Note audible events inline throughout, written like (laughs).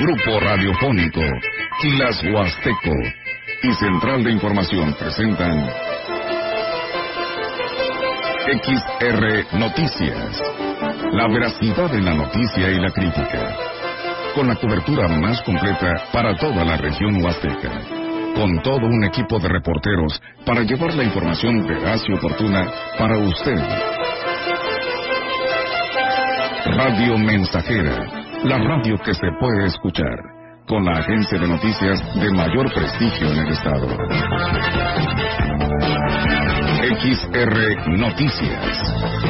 Grupo Radiofónico, Quilas Huasteco y Central de Información presentan XR Noticias. La veracidad en la noticia y la crítica. Con la cobertura más completa para toda la región huasteca. Con todo un equipo de reporteros para llevar la información veraz y oportuna para usted. Radio Mensajera, la radio que se puede escuchar, con la agencia de noticias de mayor prestigio en el estado. XR Noticias.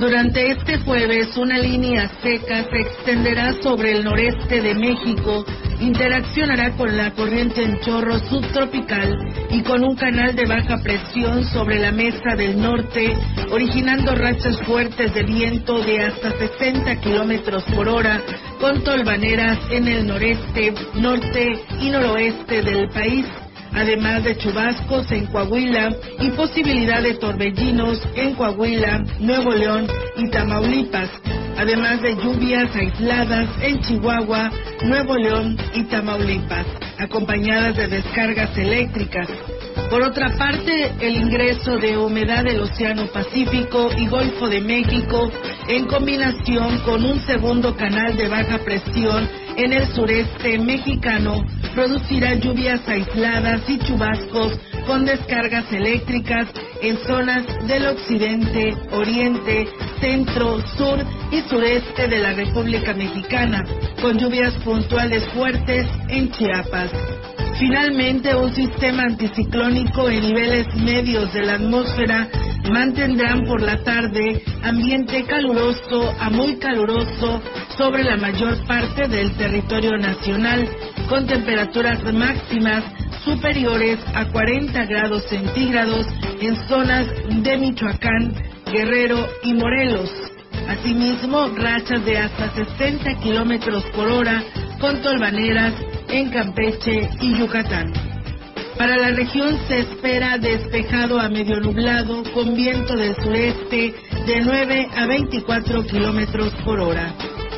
Durante este jueves, una línea seca se extenderá sobre el noreste de México, interaccionará con la corriente en chorro subtropical y con un canal de baja presión sobre la mesa del norte, originando rachas fuertes de viento de hasta 60 kilómetros por hora, con tolvaneras en el noreste, norte y noroeste del país además de chubascos en Coahuila y posibilidad de torbellinos en Coahuila, Nuevo León y Tamaulipas, además de lluvias aisladas en Chihuahua, Nuevo León y Tamaulipas, acompañadas de descargas eléctricas. Por otra parte, el ingreso de humedad del Océano Pacífico y Golfo de México, en combinación con un segundo canal de baja presión en el sureste mexicano, producirá lluvias aisladas y chubascos con descargas eléctricas en zonas del occidente, oriente, centro, sur y sureste de la República Mexicana, con lluvias puntuales fuertes en Chiapas. Finalmente, un sistema anticiclónico en niveles medios de la atmósfera mantendrán por la tarde ambiente caluroso a muy caluroso sobre la mayor parte del territorio nacional, con temperaturas máximas superiores a 40 grados centígrados en zonas de Michoacán, Guerrero y Morelos. Asimismo, rachas de hasta 60 kilómetros por hora con tolvaneras en Campeche y Yucatán. Para la región se espera despejado a medio nublado con viento del sureste de 9 a 24 kilómetros por hora.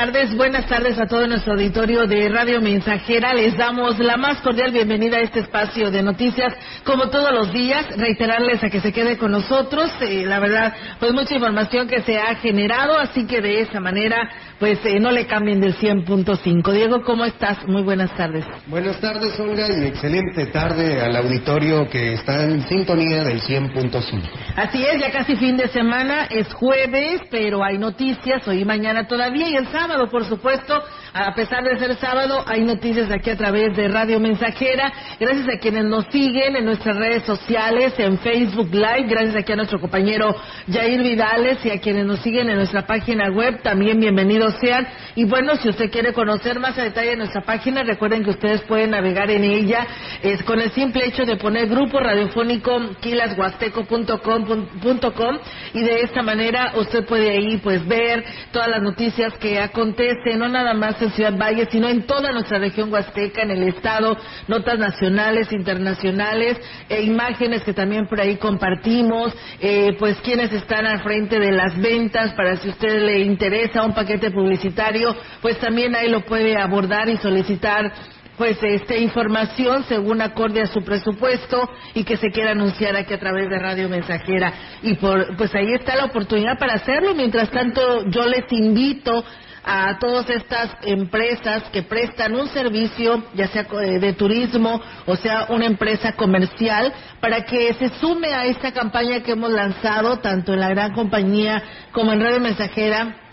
Tardes, buenas tardes a todo nuestro auditorio de Radio Mensajera. Les damos la más cordial bienvenida a este espacio de noticias, como todos los días. Reiterarles a que se quede con nosotros. Eh, la verdad, pues mucha información que se ha generado, así que de esa manera pues eh, no le cambien del 100.5. Diego, ¿cómo estás? Muy buenas tardes. Buenas tardes, Olga, y excelente tarde al auditorio que está en sintonía del 100.5. Así es, ya casi fin de semana, es jueves, pero hay noticias hoy y mañana todavía, y el sábado, por supuesto, a pesar de ser sábado, hay noticias aquí a través de Radio Mensajera. Gracias a quienes nos siguen en nuestras redes sociales, en Facebook Live, gracias aquí a nuestro compañero Jair Vidales y a quienes nos siguen en nuestra página web, también bienvenidos sean. Y bueno, si usted quiere conocer más a detalle nuestra página, recuerden que ustedes pueden navegar en ella es con el simple hecho de poner grupo radiofónico quilashuasteco.com y de esta manera usted puede ahí pues ver todas las noticias que acontecen, no nada más en Ciudad Valle, sino en toda nuestra región huasteca, en el estado, notas nacionales, internacionales, e imágenes que también por ahí compartimos, eh, pues quienes están al frente de las ventas, para si a usted le interesa un paquete publicitario, pues también ahí lo puede abordar y solicitar pues esta información según acorde a su presupuesto y que se quiera anunciar aquí a través de Radio Mensajera. Y por pues ahí está la oportunidad para hacerlo. Mientras tanto yo les invito a todas estas empresas que prestan un servicio, ya sea eh, de turismo o sea una empresa comercial, para que se sume a esta campaña que hemos lanzado tanto en la gran compañía como en Radio Mensajera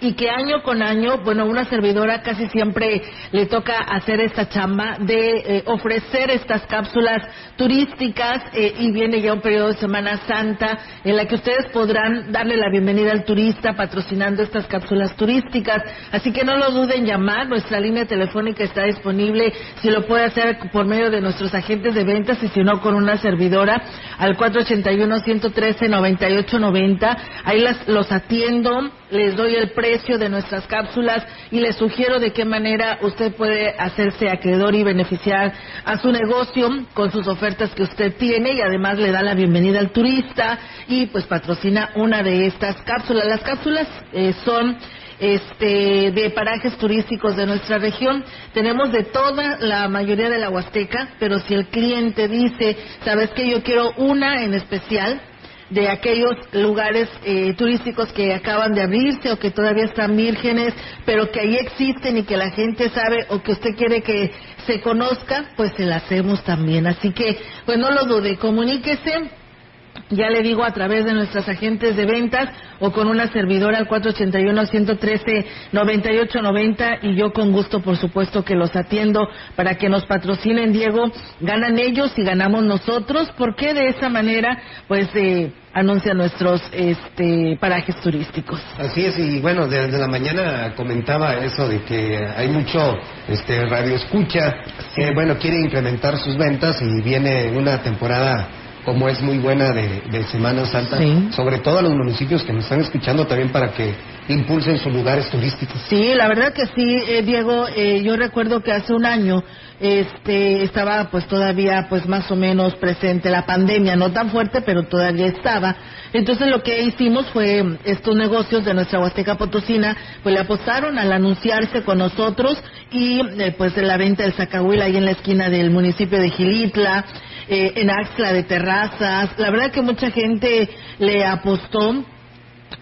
y que año con año, bueno, una servidora casi siempre le toca hacer esta chamba de eh, ofrecer estas cápsulas turísticas eh, y viene ya un periodo de Semana Santa en la que ustedes podrán darle la bienvenida al turista patrocinando estas cápsulas turísticas. Así que no lo duden llamar, nuestra línea telefónica está disponible, si lo puede hacer por medio de nuestros agentes de ventas y si no con una servidora al 481-113-9890. Ahí las, los atiendo, les doy el precio de nuestras cápsulas y les sugiero de qué manera usted puede hacerse acreedor y beneficiar a su negocio con sus ofertas que usted tiene y además le da la bienvenida al turista y pues patrocina una de estas cápsulas. Las cápsulas eh, son este, de parajes turísticos de nuestra región. Tenemos de toda la mayoría de la Huasteca, pero si el cliente dice, sabes que yo quiero una en especial, de aquellos lugares eh, turísticos que acaban de abrirse o que todavía están vírgenes, pero que ahí existen y que la gente sabe o que usted quiere que se conozca, pues se la hacemos también. Así que, pues no lo dude, comuníquese ya le digo a través de nuestras agentes de ventas o con una servidora al 481-113-9890 y yo con gusto, por supuesto, que los atiendo para que nos patrocinen, Diego. Ganan ellos y ganamos nosotros. porque de esa manera, pues, eh, anuncian nuestros este, parajes turísticos? Así es, y bueno, desde la mañana comentaba eso de que hay mucho este, radio escucha que, bueno, quiere incrementar sus ventas y viene una temporada como es muy buena de, Semana Santa, sobre todo a los municipios que nos están escuchando también para que impulsen sus lugares turísticos. Sí, la verdad que sí, eh, Diego, eh, yo recuerdo que hace un año este estaba pues todavía pues más o menos presente la pandemia, no tan fuerte, pero todavía estaba. Entonces lo que hicimos fue estos negocios de nuestra Huasteca Potosina, pues le apostaron al anunciarse con nosotros y eh, pues de la venta del Zacahuil ahí en la esquina del municipio de Gilitla, eh, en Axla de Terrazas. La verdad que mucha gente le apostó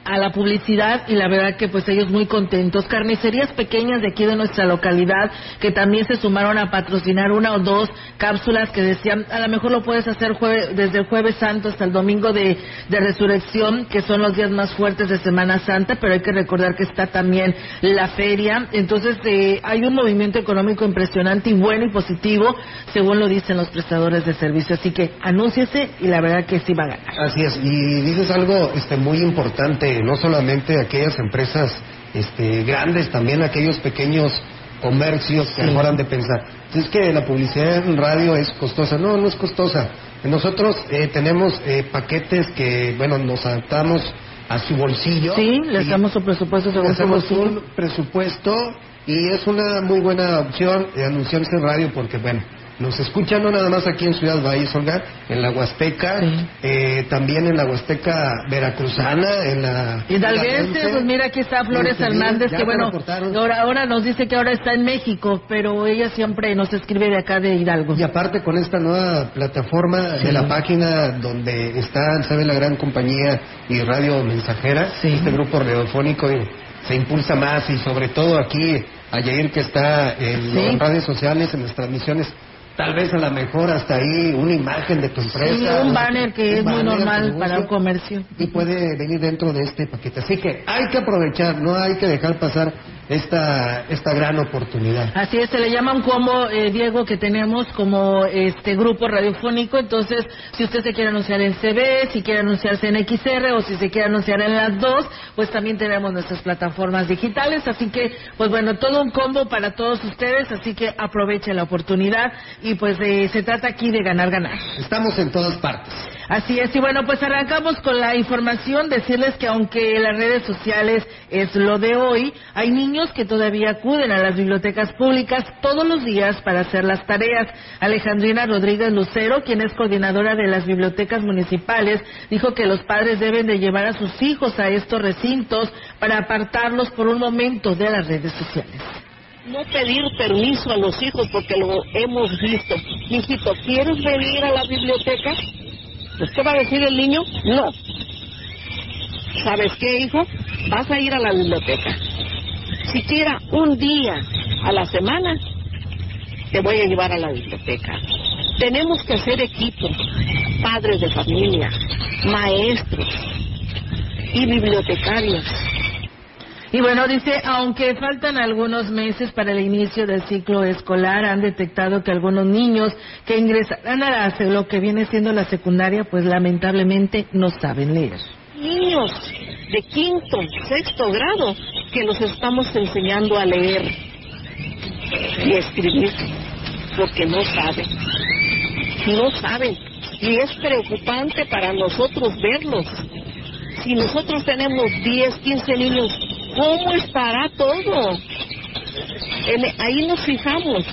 a la publicidad y la verdad que pues ellos muy contentos. Carnicerías pequeñas de aquí de nuestra localidad que también se sumaron a patrocinar una o dos cápsulas que decían a lo mejor lo puedes hacer desde el jueves santo hasta el domingo de, resurrección que son los días más fuertes de Semana Santa pero hay que recordar que está también la feria entonces eh, hay un movimiento económico impresionante y bueno y positivo según lo dicen los prestadores de servicio así que anúnciese y la verdad que sí va a ganar. Así es y dices algo este muy importante no solamente aquellas empresas este, grandes, también aquellos pequeños comercios que mejoran de pensar. Es que la publicidad en radio es costosa. No, no es costosa. Nosotros eh, tenemos eh, paquetes que, bueno, nos adaptamos a su bolsillo. Sí, le damos su presupuesto sobre un presupuesto y es una muy buena opción anunciarse en radio porque, bueno, nos escuchan no nada más aquí en Ciudad Valles, Olga, en la Huasteca, eh, también en la Huasteca veracruzana, en la... Hidalguense, pues mira, aquí está Flores Hernández, que bueno, ahora, ahora nos dice que ahora está en México, pero ella siempre nos escribe de acá de Hidalgo. Y aparte con esta nueva plataforma de la página donde está, sabe, la gran compañía y radio mensajera, este grupo radiofónico, se impulsa más y sobre todo aquí, a Yair que está en las redes sociales, en las transmisiones, tal vez a lo mejor hasta ahí una imagen de tu empresa. un banner que es muy normal para un comercio. Y puede venir dentro de este paquete. Así que hay que aprovechar, no hay que dejar pasar esta, esta gran oportunidad. Así es, se le llama un combo, eh, Diego, que tenemos como este grupo radiofónico. Entonces, si usted se quiere anunciar en CB, si quiere anunciarse en XR o si se quiere anunciar en las dos, pues también tenemos nuestras plataformas digitales. Así que, pues bueno, todo un combo para todos ustedes. Así que aproveche la oportunidad y pues eh, se trata aquí de ganar, ganar. Estamos en todas partes. Así es, y bueno, pues arrancamos con la información, decirles que aunque las redes sociales es lo de hoy, hay niños que todavía acuden a las bibliotecas públicas todos los días para hacer las tareas. Alejandrina Rodríguez Lucero, quien es coordinadora de las bibliotecas municipales, dijo que los padres deben de llevar a sus hijos a estos recintos para apartarlos por un momento de las redes sociales no pedir permiso a los hijos porque lo hemos visto. Hijito, ¿quieres venir a la biblioteca? ¿Pues qué va a decir el niño? No. ¿Sabes qué, hijo? Vas a ir a la biblioteca. Siquiera un día a la semana te voy a llevar a la biblioteca. Tenemos que hacer equipo, padres de familia, maestros y bibliotecarios y bueno, dice, aunque faltan algunos meses para el inicio del ciclo escolar, han detectado que algunos niños que ingresarán a lo que viene siendo la secundaria, pues lamentablemente no saben leer. Niños de quinto, sexto grado, que los estamos enseñando a leer y escribir, porque no saben. No saben. Y es preocupante para nosotros verlos. Si nosotros tenemos 10, 15 niños ¿Cómo estará todo? ahí nos fijamos.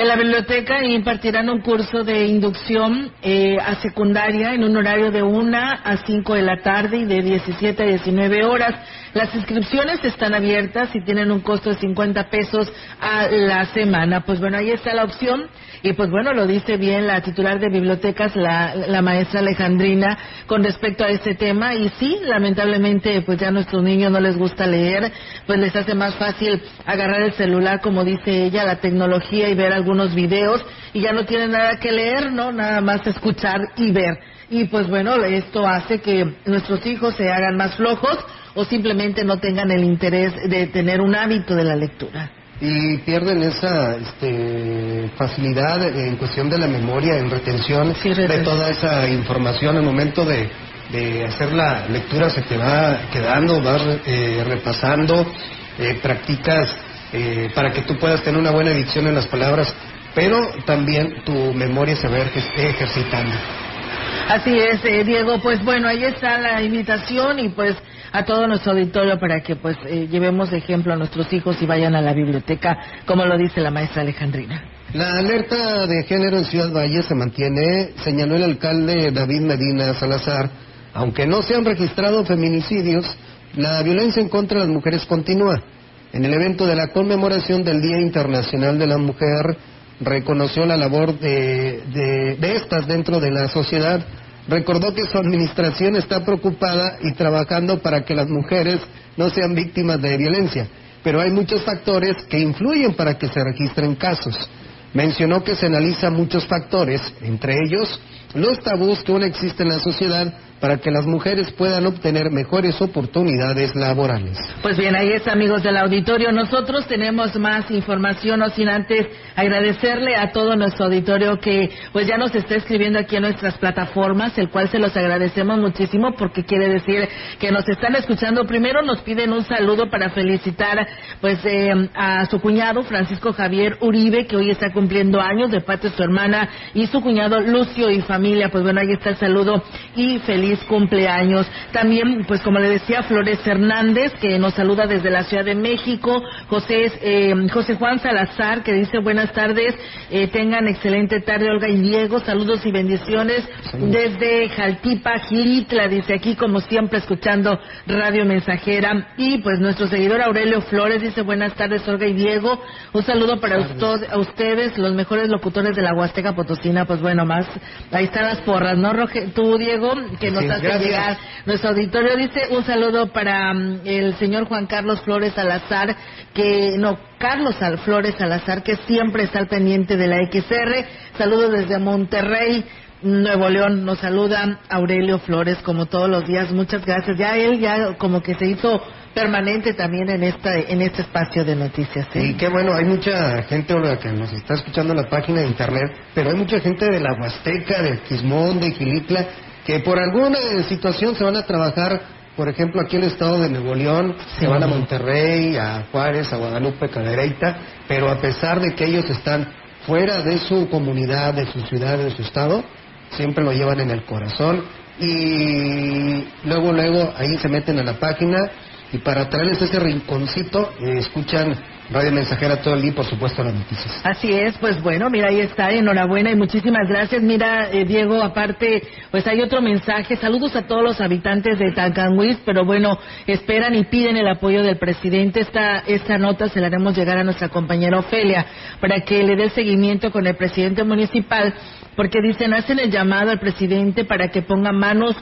En la biblioteca impartirán un curso de inducción eh, a secundaria en un horario de 1 a 5 de la tarde y de 17 a 19 horas. Las inscripciones están abiertas y tienen un costo de 50 pesos a la semana. Pues bueno, ahí está la opción y pues bueno, lo dice bien la titular de bibliotecas, la, la maestra Alejandrina, con respecto a este tema. Y sí, lamentablemente, pues ya a nuestros niños no les gusta leer, pues les hace más fácil agarrar el celular, como dice ella, la tecnología y ver algunos videos y ya no tienen nada que leer, ¿no? Nada más escuchar y ver. Y pues bueno, esto hace que nuestros hijos se hagan más flojos o simplemente no tengan el interés de tener un hábito de la lectura y pierden esa este, facilidad en cuestión de la memoria, en retención de toda esa información. Al momento de, de, hacer la lectura se te va quedando, vas eh, repasando, eh, practicas eh, para que tú puedas tener una buena edición en las palabras, pero también tu memoria se va ejercitando. Así es, Diego. Pues bueno, ahí está la invitación y pues a todo nuestro auditorio para que pues eh, llevemos ejemplo a nuestros hijos y vayan a la biblioteca, como lo dice la maestra Alejandrina. La alerta de género en Ciudad Valle se mantiene, señaló el alcalde David Medina Salazar. Aunque no se han registrado feminicidios, la violencia en contra de las mujeres continúa. En el evento de la conmemoración del Día Internacional de la Mujer, reconoció la labor de, estas dentro de la sociedad recordó que su administración está preocupada y trabajando para que las mujeres no sean víctimas de violencia, pero hay muchos factores que influyen para que se registren casos. Mencionó que se analizan muchos factores, entre ellos los tabús que aún existen en la sociedad para que las mujeres puedan obtener mejores oportunidades laborales. Pues bien, ahí está, amigos del auditorio. Nosotros tenemos más información, no sin antes agradecerle a todo nuestro auditorio que pues ya nos está escribiendo aquí en nuestras plataformas, el cual se los agradecemos muchísimo porque quiere decir que nos están escuchando. Primero nos piden un saludo para felicitar pues eh, a su cuñado Francisco Javier Uribe, que hoy está cumpliendo años de parte de su hermana y su cuñado Lucio y familia. Pues bueno, ahí está el saludo y feliz cumpleaños. También, pues como le decía, Flores Hernández, que nos saluda desde la Ciudad de México. José, eh, José Juan Salazar, que dice buenas tardes, eh, tengan excelente tarde, Olga y Diego. Saludos y bendiciones desde Jaltipa, Gilitla, dice aquí, como siempre, escuchando Radio Mensajera. Y pues nuestro seguidor Aurelio Flores dice buenas tardes, Olga y Diego. Un saludo para a ustedes, los mejores locutores de la Huasteca Potosina. Pues bueno, más, ahí están las porras, ¿no, Roge? Tú, Diego, que nos nos hace llegar nuestro auditorio. Dice un saludo para mm, el señor Juan Carlos Flores Salazar, que no, Carlos Flores Salazar, que siempre está al pendiente de la XR. Saludos desde Monterrey. Nuevo León nos saluda Aurelio Flores como todos los días. Muchas gracias. Ya él ya como que se hizo permanente también en esta en este espacio de noticias. Y qué bueno, hay mucha gente que nos está escuchando en la página de internet, pero hay mucha gente de la Huasteca, del Quismón, de Gilitla, que por alguna situación se van a trabajar, por ejemplo, aquí en el estado de Nuevo León, se van a Monterrey, a Juárez, a Guadalupe, Cadereyta, pero a pesar de que ellos están fuera de su comunidad, de su ciudad, de su estado, siempre lo llevan en el corazón y luego, luego ahí se meten a la página y para traerles ese rinconcito, eh, escuchan Radio Mensajera todo el día, por supuesto, las noticias. Así es, pues bueno, mira, ahí está, enhorabuena y muchísimas gracias. Mira, eh, Diego, aparte, pues hay otro mensaje. Saludos a todos los habitantes de Tancanhuiz, pero bueno, esperan y piden el apoyo del presidente. Esta, esta nota se la haremos llegar a nuestra compañera Ofelia para que le dé seguimiento con el presidente municipal porque dicen, hacen el llamado al presidente para que ponga manos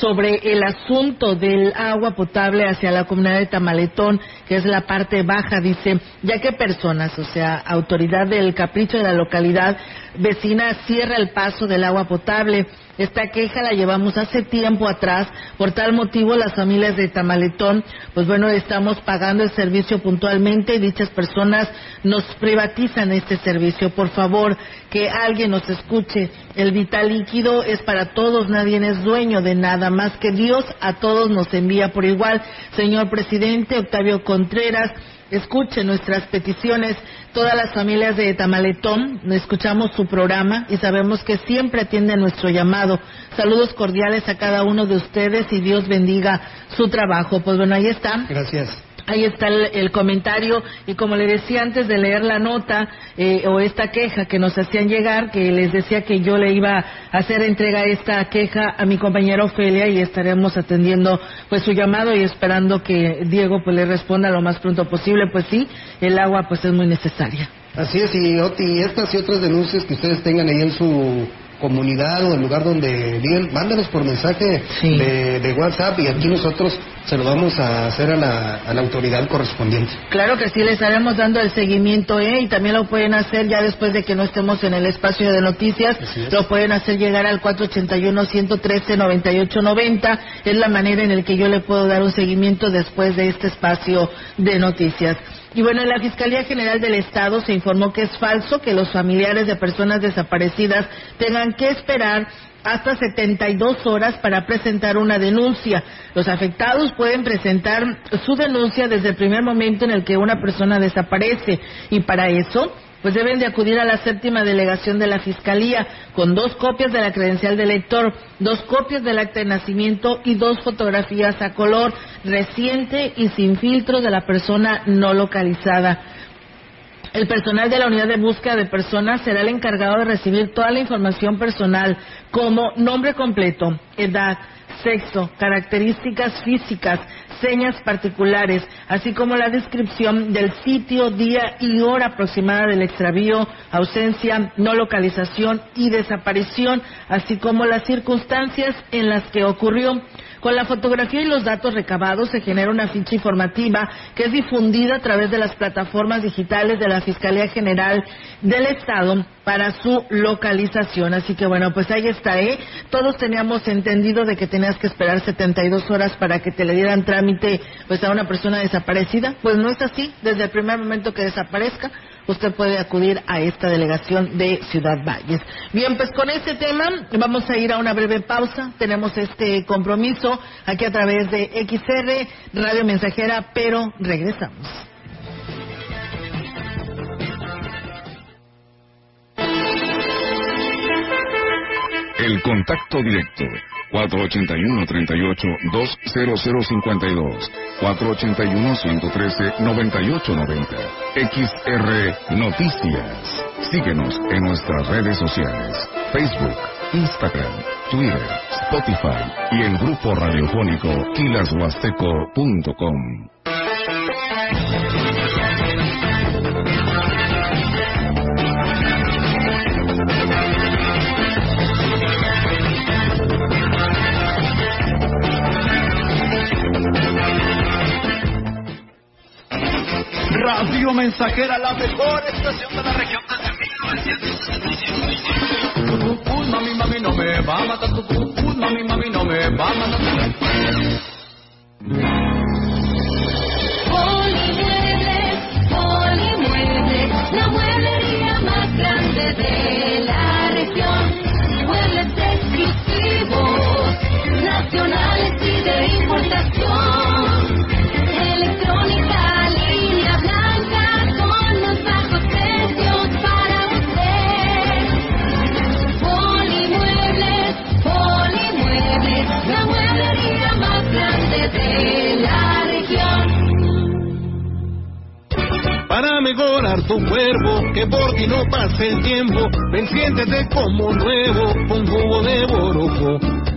sobre el asunto del agua potable hacia la comunidad de Tamaletón, que es la parte baja, dice, ya que personas, o sea, autoridad del capricho de la localidad vecina cierra el paso del agua potable. Esta queja la llevamos hace tiempo atrás. Por tal motivo, las familias de Tamaletón, pues bueno, estamos pagando el servicio puntualmente y dichas personas nos privatizan este servicio. Por favor, que alguien nos escuche. El vital líquido es para todos, nadie es dueño de nada más que Dios a todos nos envía por igual. Señor presidente Octavio Contreras, escuche nuestras peticiones. Todas las familias de Tamaletón escuchamos su programa y sabemos que siempre atiende nuestro llamado. Saludos cordiales a cada uno de ustedes y Dios bendiga su trabajo. Pues bueno, ahí está. Gracias. Ahí está el, comentario y como le decía antes de leer la nota eh, o esta queja que nos hacían llegar, que les decía que yo le iba a hacer entrega esta queja a mi compañera Ofelia y estaremos atendiendo pues su llamado y esperando que Diego pues le responda lo más pronto posible. Pues sí, el agua pues es muy necesaria. Así es, y Oti, estas y otras denuncias que ustedes tengan ahí en su comunidad o el lugar donde viven, mándanos por mensaje de, WhatsApp y aquí nosotros se lo vamos a hacer a la, a la autoridad correspondiente. Claro que sí, le estaremos dando el seguimiento ¿eh? y también lo pueden hacer ya después de que no estemos en el espacio de noticias, lo pueden hacer llegar al 481-113-9890, es la manera en la que yo le puedo dar un seguimiento después de este espacio de noticias. Y bueno, en la Fiscalía General del Estado se informó que es falso que los familiares de personas desaparecidas tengan que esperar hasta 72 horas para presentar una denuncia. Los afectados pueden presentar su denuncia desde el primer momento en el que una persona desaparece y para eso pues deben de acudir a la séptima delegación de la Fiscalía con dos copias de la credencial del lector, dos copias del acta de nacimiento y dos fotografías a color reciente y sin filtro de la persona no localizada. El personal de la unidad de búsqueda de personas será el encargado de recibir toda la información personal como nombre completo, edad, sexo, características físicas, señas particulares, así como la descripción del sitio, día y hora aproximada del extravío, ausencia, no localización y desaparición, así como las circunstancias en las que ocurrió. Con la fotografía y los datos recabados se genera una ficha informativa que es difundida a través de las plataformas digitales de la Fiscalía General del Estado para su localización. Así que bueno, pues ahí está, ¿eh? Todos teníamos entendido de que tenías que esperar 72 horas para que te le dieran trámite pues a una persona desaparecida. Pues no es así, desde el primer momento que desaparezca usted puede acudir a esta delegación de Ciudad Valles. Bien, pues con este tema vamos a ir a una breve pausa. Tenemos este compromiso aquí a través de XR, Radio Mensajera, pero regresamos. El contacto directo 481-38-20052, 481-113-9890. XR Noticias. Síguenos en nuestras redes sociales, Facebook, Instagram, Twitter, Spotify y el grupo radiofónico quilashuasteco.com. mensajera, la mejor estación de la región desde 1965. Mami, mami, no me va a matar tu cucú, mami, mami, no me va a matar tu Polimuebles, Polimuebles, la mueblería más grande de Mejorar tu cuerpo, que por ti no pase el tiempo, ven siéntete como nuevo con jugo de borojo.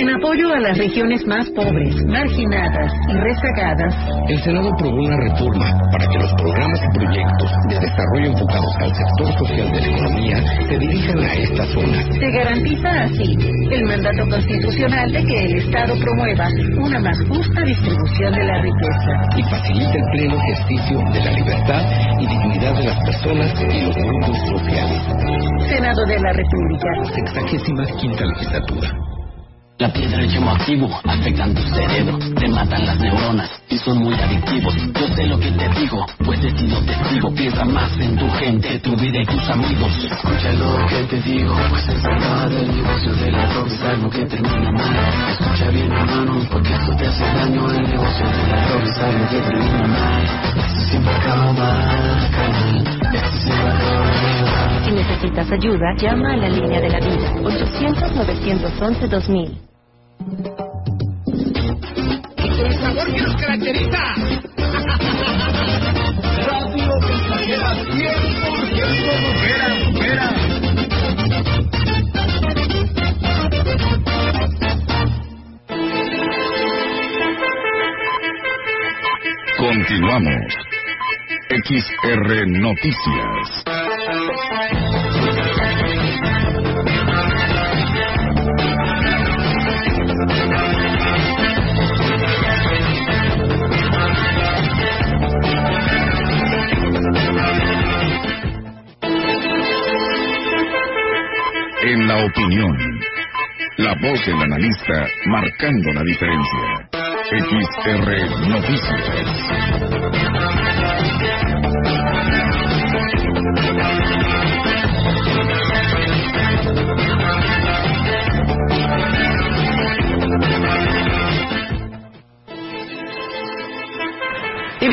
En apoyo a las regiones más pobres, marginadas y rezagadas, El Senado aprobó una reforma para que los programas y proyectos de desarrollo enfocados al sector social de la economía se dirijan a estas zonas. se garantiza así el mandato constitucional de que el Estado promueva una más justa distribución de la riqueza. y facilita el pleno ejercicio de la libertad y dignidad de las personas y los grupos sociales. Senado de la República. Sexagésima quinta legislatura. La piedra es llamo activo, afectan tu cerebro, te matan las neuronas y son muy adictivos. Yo sé lo que te digo, pues he sido testigo. Piensa más en tu gente, tu vida y tus amigos. Escucha lo que te digo, pues es verdad. El negocio de la droga es algo que termina mal. Escucha bien, hermano, porque esto te hace daño. El negocio de la droga es algo que termina mal. Esto siempre acaba mal, carnal. Esto siempre acaba mal. Si necesitas ayuda, llama a la línea de la vida 800-911-2000. El sabor que nos caracteriza. Radio Mensajera 100% mujer, mujer. Continuamos. XR Noticias. La opinión, la voz del analista marcando la diferencia. XR Noticias.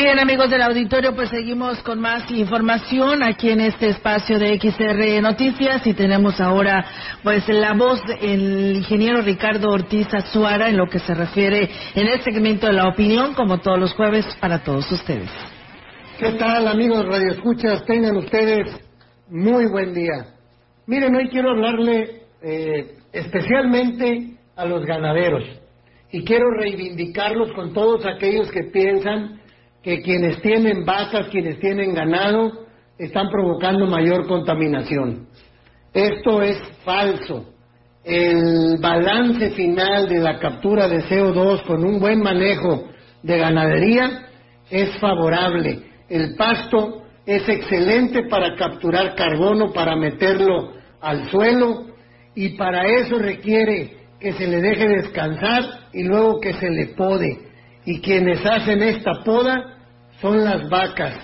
Bien, amigos del auditorio, pues seguimos con más información aquí en este espacio de XR Noticias y tenemos ahora pues la voz del ingeniero Ricardo Ortiz Azuara en lo que se refiere en el segmento de la opinión, como todos los jueves, para todos ustedes. ¿Qué tal, amigos radioescuchas? Tengan ustedes muy buen día. Miren, hoy quiero hablarle eh, especialmente a los ganaderos y quiero reivindicarlos con todos aquellos que piensan que quienes tienen vacas, quienes tienen ganado, están provocando mayor contaminación. Esto es falso. El balance final de la captura de CO2 con un buen manejo de ganadería es favorable. El pasto es excelente para capturar carbono, para meterlo al suelo y para eso requiere que se le deje descansar y luego que se le pode. Y quienes hacen esta poda son las vacas,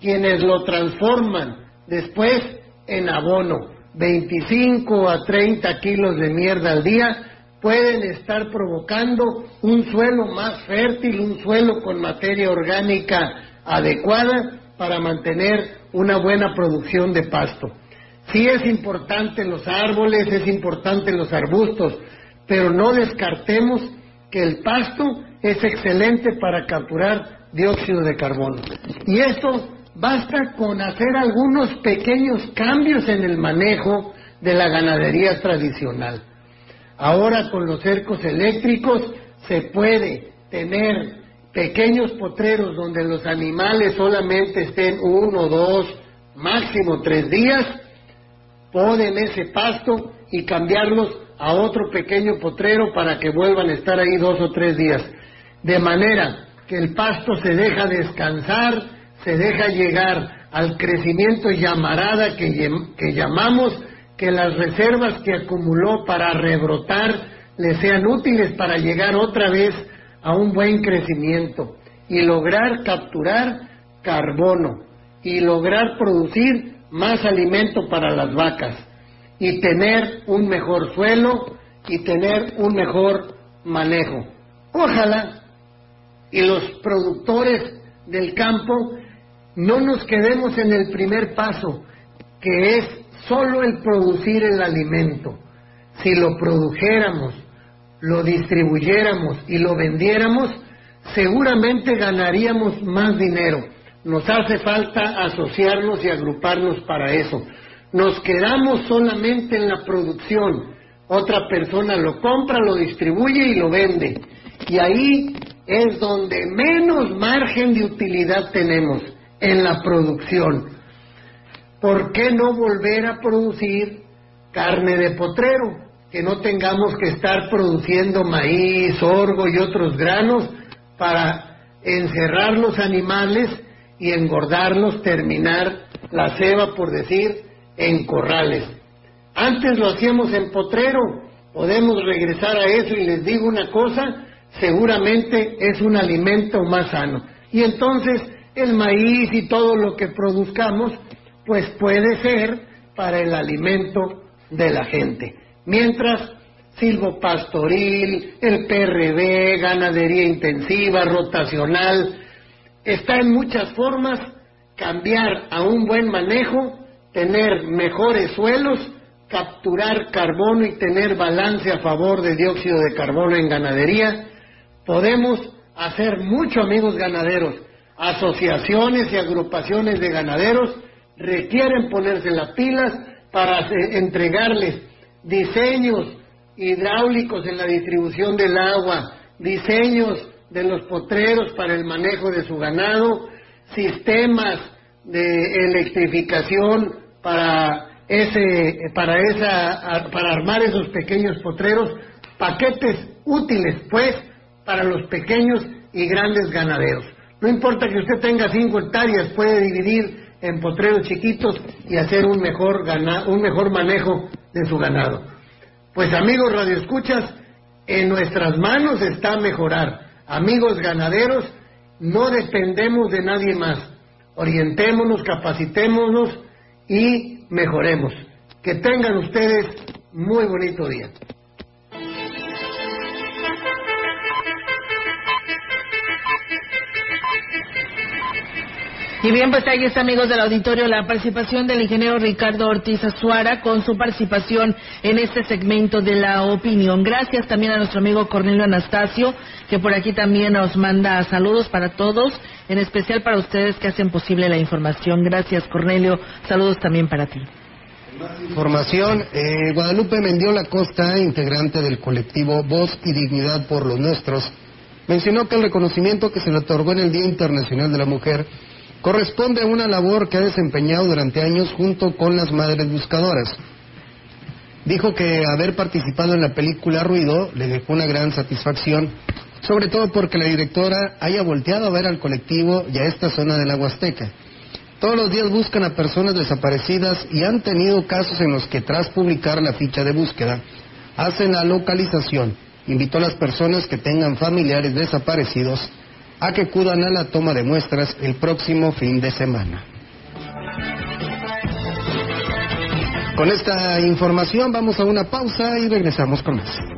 quienes lo transforman después en abono. 25 a 30 kilos de mierda al día pueden estar provocando un suelo más fértil, un suelo con materia orgánica adecuada para mantener una buena producción de pasto. Sí es importante los árboles, es importante los arbustos, pero no descartemos que el pasto es excelente para capturar dióxido de carbono. Y esto basta con hacer algunos pequeños cambios en el manejo de la ganadería tradicional. Ahora con los cercos eléctricos se puede tener pequeños potreros donde los animales solamente estén uno, dos, máximo tres días, ponen ese pasto y cambiarlos a otro pequeño potrero para que vuelvan a estar ahí dos o tres días. De manera que el pasto se deja descansar, se deja llegar al crecimiento llamarada que, llamamos, que las reservas que acumuló para rebrotar le sean útiles para llegar otra vez a un buen crecimiento y lograr capturar carbono y lograr producir más alimento para las vacas y tener un mejor suelo y tener un mejor manejo. Ojalá y los productores del campo no nos quedemos en el primer paso, que es solo el producir el alimento. Si lo produjéramos, lo distribuyéramos y lo vendiéramos, seguramente ganaríamos más dinero. Nos hace falta asociarnos y agruparnos para eso. Nos quedamos solamente en la producción. Otra persona lo compra, lo distribuye y lo vende. Y ahí es donde menos margen de utilidad tenemos, en la producción. ¿Por qué no volver a producir carne de potrero? Que no tengamos que estar produciendo maíz, sorgo y otros granos para encerrar los animales y engordarlos, terminar la ceba, por decir, en corrales. Antes lo hacíamos en potrero, podemos regresar a eso y les digo una cosa, seguramente es un alimento más sano. Y entonces el maíz y todo lo que produzcamos, pues puede ser para el alimento de la gente. Mientras silvopastoril, el PRD, ganadería intensiva, rotacional, está en muchas formas cambiar a un buen manejo, tener mejores suelos, capturar carbono y tener balance a favor de dióxido de carbono en ganadería, podemos hacer mucho, amigos ganaderos. Asociaciones y agrupaciones de ganaderos requieren ponerse las pilas para entregarles diseños hidráulicos en la distribución del agua, diseños de los potreros para el manejo de su ganado, sistemas de electrificación para ese para esa para armar esos pequeños potreros, paquetes útiles pues para los pequeños y grandes ganaderos. No importa que usted tenga cinco hectáreas, puede dividir en potreros chiquitos y hacer un mejor, un mejor manejo de su ganado. Pues amigos radioescuchas, en nuestras manos está mejorar. Amigos ganaderos, no dependemos de nadie más. Orientémonos, capacitémonos y mejoremos. Que tengan ustedes muy bonito día. Y bien, pues ahí está, amigos del auditorio, la participación del ingeniero Ricardo Ortiz Azuara con su participación en este segmento de la opinión. Gracias también a nuestro amigo Cornelio Anastasio, que por aquí también nos manda saludos para todos, en especial para ustedes que hacen posible la información. Gracias, Cornelio. Saludos también para ti. Información, eh, Guadalupe Mendiola Costa, integrante del colectivo Voz y Dignidad por los Nuestros, mencionó que el reconocimiento que se le otorgó en el Día Internacional de la Mujer corresponde a una labor que ha desempeñado durante años junto con las madres buscadoras. Dijo que haber participado en la película Ruido le dejó una gran satisfacción, sobre todo porque la directora haya volteado a ver al colectivo y a esta zona de la Huasteca. Todos los días buscan a personas desaparecidas y han tenido casos en los que tras publicar la ficha de búsqueda hacen la localización. Invitó a las personas que tengan familiares desaparecidos a que acudan a la toma de muestras el próximo fin de semana. Con esta información vamos a una pausa y regresamos con más.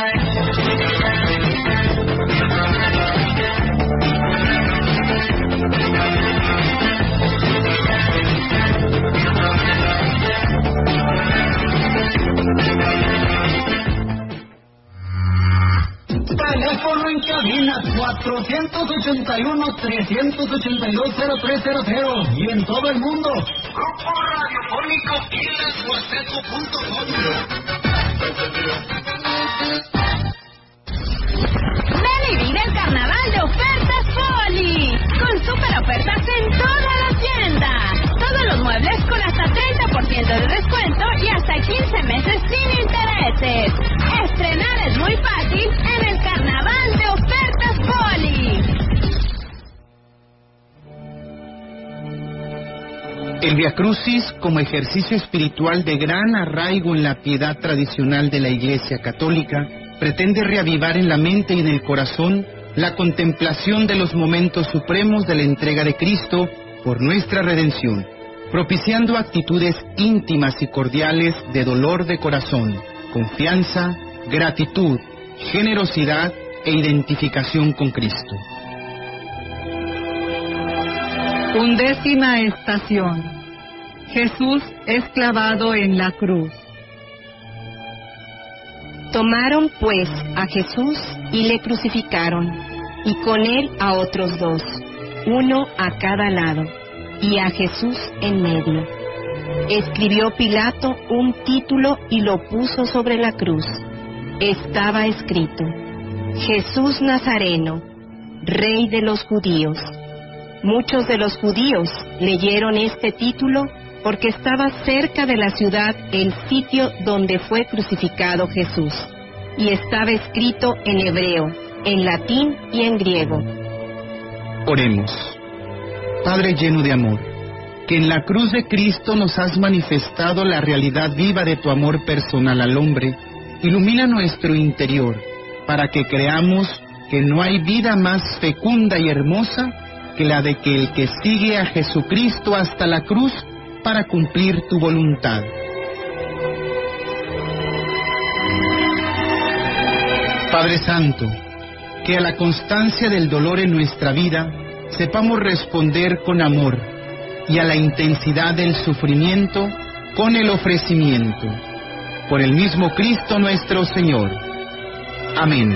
cabina 481-382-0300 y en todo el mundo. Grupo Radiofónico Ven y vive el carnaval de ofertas Poli. Con super ofertas en toda la tienda. Muebles con hasta 30% de descuento y hasta 15 meses sin intereses. Estrenar es muy fácil en el carnaval de ofertas Poli. El Via Crucis, como ejercicio espiritual de gran arraigo en la piedad tradicional de la Iglesia Católica, pretende reavivar en la mente y en el corazón la contemplación de los momentos supremos de la entrega de Cristo por nuestra redención, propiciando actitudes íntimas y cordiales de dolor de corazón, confianza, gratitud, generosidad e identificación con Cristo. Undécima estación. Jesús es clavado en la cruz. Tomaron pues a Jesús y le crucificaron, y con él a otros dos, uno a cada lado, y a Jesús en medio. Escribió Pilato un título y lo puso sobre la cruz. Estaba escrito, Jesús Nazareno, Rey de los judíos. Muchos de los judíos leyeron este título porque estaba cerca de la ciudad el sitio donde fue crucificado Jesús, y estaba escrito en hebreo, en latín y en griego. Oremos. Padre lleno de amor, que en la cruz de Cristo nos has manifestado la realidad viva de tu amor personal al hombre, ilumina nuestro interior para que creamos que no hay vida más fecunda y hermosa que la de que el que sigue a Jesucristo hasta la cruz para cumplir tu voluntad. Padre Santo, que a la constancia del dolor en nuestra vida sepamos responder con amor y a la intensidad del sufrimiento con el ofrecimiento. Por el mismo Cristo nuestro Señor. Amén.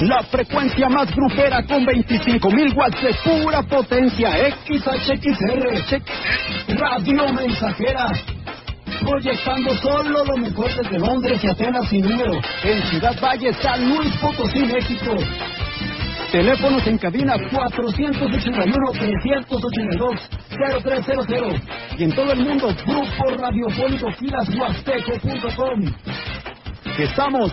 La frecuencia más grupera con 25.000 watts de pura potencia. XHXR. Radio Mensajera. Proyectando solo lo mejor desde Londres y Atenas sin número. En Ciudad Valle, San Luis Potosí, México. Teléfonos en cabina 481-382-0300. Y en todo el mundo, Grupo Radiofónico. Que estamos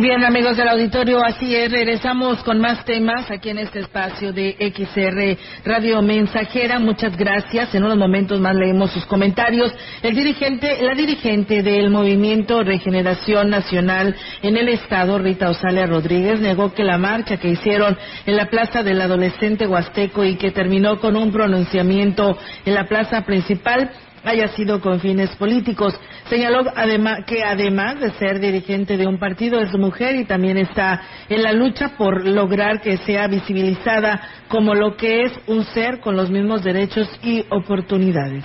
Bien, amigos del auditorio, así es, regresamos con más temas aquí en este espacio de XR Radio Mensajera. Muchas gracias. En unos momentos más leemos sus comentarios. El dirigente, la dirigente del Movimiento Regeneración Nacional en el Estado, Rita Osalia Rodríguez, negó que la marcha que hicieron en la Plaza del Adolescente Huasteco y que terminó con un pronunciamiento en la plaza principal haya sido con fines políticos. Señaló además que además de ser dirigente de un partido es mujer y también está en la lucha por lograr que sea visibilizada como lo que es un ser con los mismos derechos y oportunidades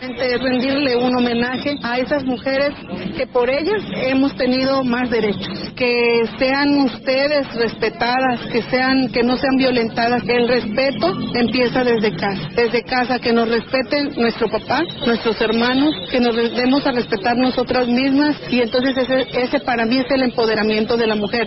rendirle un homenaje a esas mujeres que por ellas hemos tenido más derechos, que sean ustedes respetadas, que sean que no sean violentadas. El respeto empieza desde casa, desde casa que nos respeten nuestro papá, nuestros hermanos, que nos demos a respetar nosotras mismas y entonces ese, ese para mí es el empoderamiento de la mujer.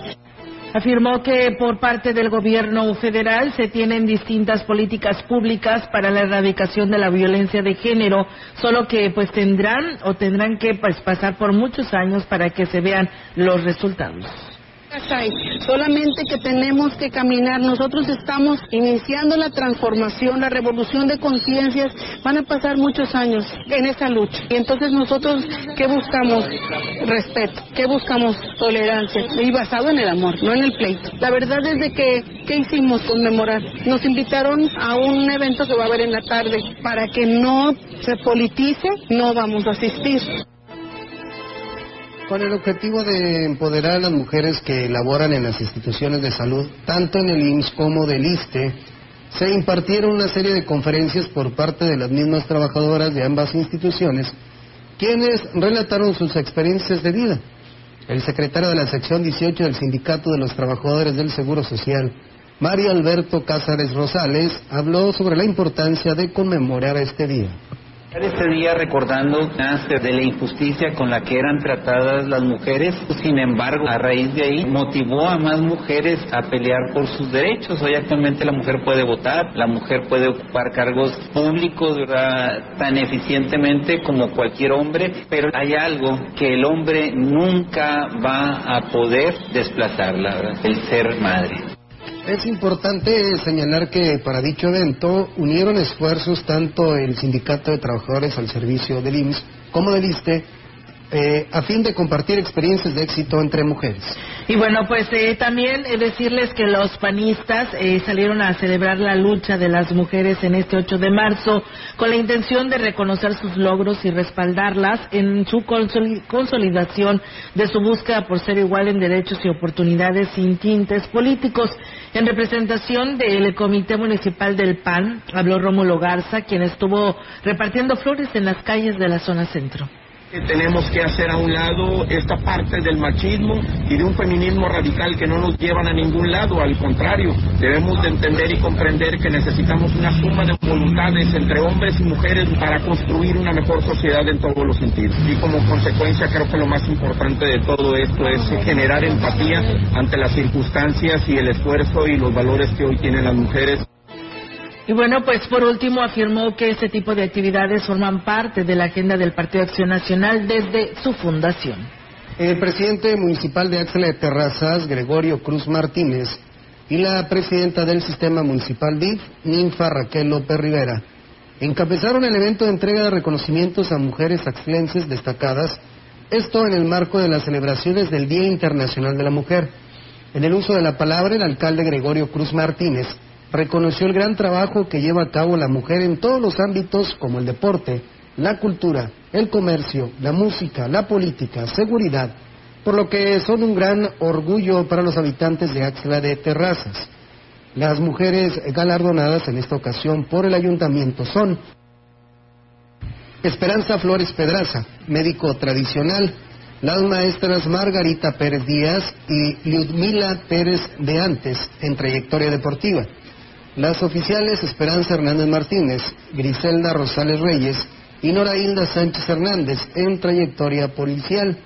Afirmó que por parte del gobierno federal se tienen distintas políticas públicas para la erradicación de la violencia de género, solo que pues tendrán o tendrán que pues, pasar por muchos años para que se vean los resultados solamente que tenemos que caminar. Nosotros estamos iniciando la transformación, la revolución de conciencias. Van a pasar muchos años en esa lucha. Y entonces nosotros, ¿qué buscamos? Respeto. ¿Qué buscamos? Tolerancia. Y basado en el amor, no en el pleito. La verdad es de que, ¿qué hicimos? Conmemorar. Nos invitaron a un evento que va a haber en la tarde. Para que no se politice, no vamos a asistir con el objetivo de empoderar a las mujeres que laboran en las instituciones de salud, tanto en el IMSS como del ISTE, se impartieron una serie de conferencias por parte de las mismas trabajadoras de ambas instituciones, quienes relataron sus experiencias de vida. El secretario de la sección 18 del Sindicato de los Trabajadores del Seguro Social, Mario Alberto Cázares Rosales, habló sobre la importancia de conmemorar este día. Este día recordando de la injusticia con la que eran tratadas las mujeres, sin embargo, a raíz de ahí motivó a más mujeres a pelear por sus derechos. Hoy actualmente la mujer puede votar, la mujer puede ocupar cargos públicos tan eficientemente como cualquier hombre, pero hay algo que el hombre nunca va a poder desplazarla, el ser madre. Es importante señalar que para dicho evento unieron esfuerzos tanto el Sindicato de Trabajadores al Servicio del IMSS como del ISTE eh, a fin de compartir experiencias de éxito entre mujeres. Y bueno, pues eh, también eh, decirles que los panistas salieron a celebrar la lucha de las mujeres en este 8 de marzo con la intención de reconocer sus logros y respaldarlas en su consolidación de su búsqueda por ser igual en derechos y oportunidades sin tintes políticos. En representación del Comité Municipal del PAN, habló Rómulo Garza, quien estuvo repartiendo flores en las calles de la zona centro. Tenemos que hacer a un lado esta parte del machismo y de un feminismo radical que no nos llevan a ningún lado, al contrario, debemos de entender y comprender que necesitamos una suma de voluntades entre hombres y mujeres para construir una mejor sociedad en todos los sentidos. Y como consecuencia creo que lo más importante de todo esto es generar empatía ante las circunstancias y el esfuerzo y los valores que hoy tienen las mujeres. Y bueno, pues por último afirmó que este tipo de actividades forman parte de la agenda del Partido Acción Nacional desde su fundación. El presidente municipal de Axla de Terrazas, Gregorio Cruz Martínez, y la presidenta del sistema municipal DIF, Ninfa Raquel López Rivera, encabezaron el evento de entrega de reconocimientos a mujeres axlenses destacadas, esto en el marco de las celebraciones del Día Internacional de la Mujer. En el uso de la palabra, el alcalde Gregorio Cruz Martínez reconoció el gran trabajo que lleva a cabo la mujer en todos los ámbitos como el deporte, la cultura, el comercio, la música, la política, seguridad, por lo que son un gran orgullo para los habitantes de Axla de Terrazas. Las mujeres galardonadas en esta ocasión por el ayuntamiento son Esperanza Flores Pedraza, médico tradicional, las maestras Margarita Pérez Díaz y Ludmila Pérez de Antes en trayectoria deportiva. Las oficiales Esperanza Hernández Martínez, Griselda Rosales Reyes y Nora Hilda Sánchez Hernández en trayectoria policial.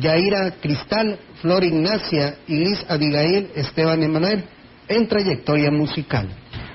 Yaira Cristal, Flor Ignacia y Liz Abigail Esteban Emanuel en trayectoria musical.